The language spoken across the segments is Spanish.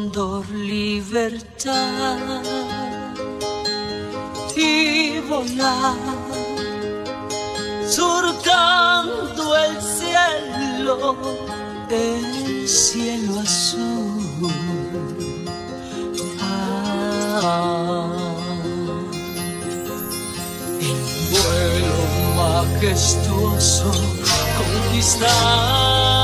esplendor, libertad y volar, surcando el cielo, el cielo azul. Ah, en vuelo majestuoso, conquistar.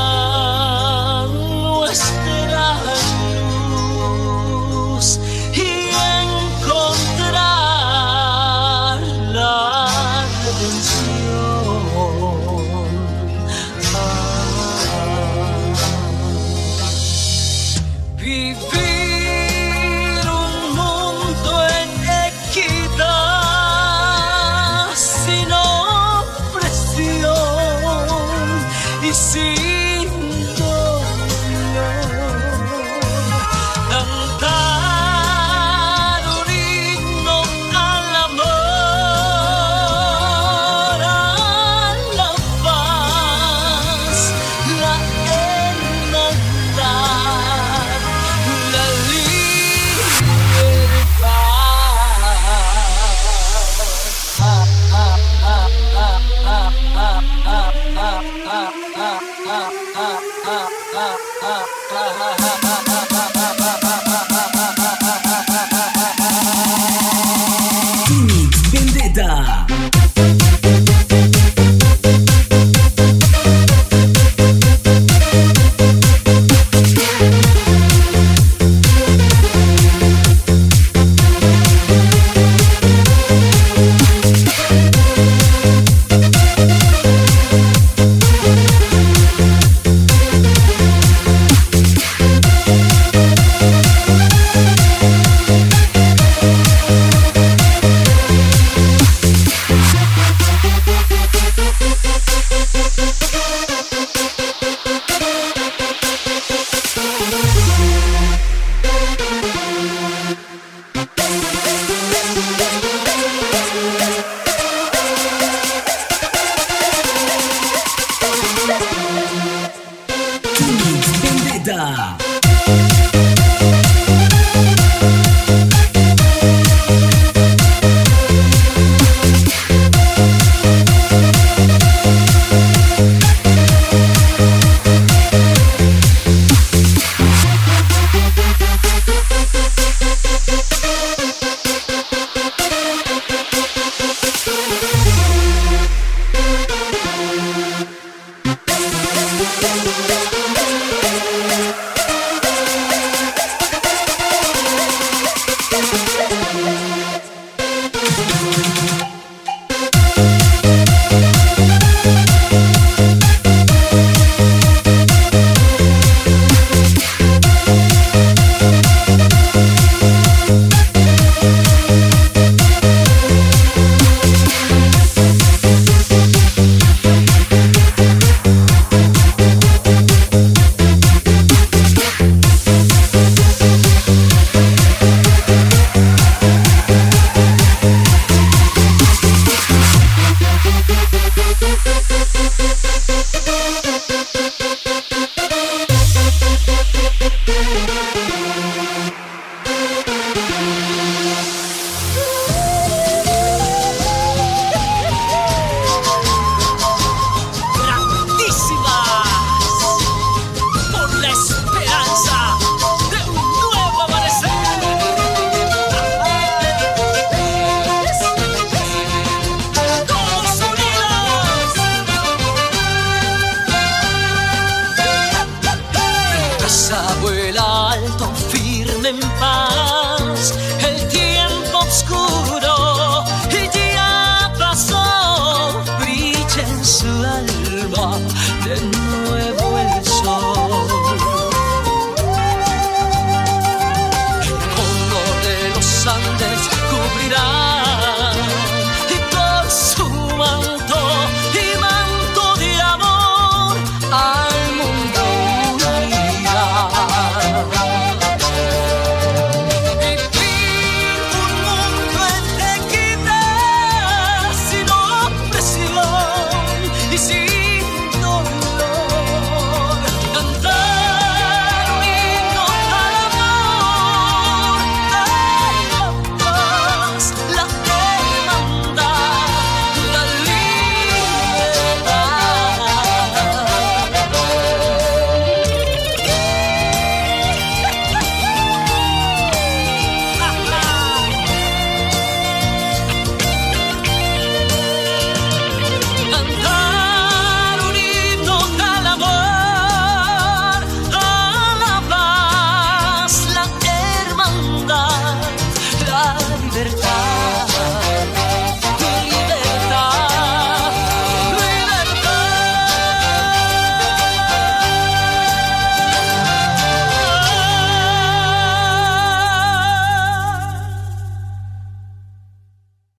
disse Vida. 吧。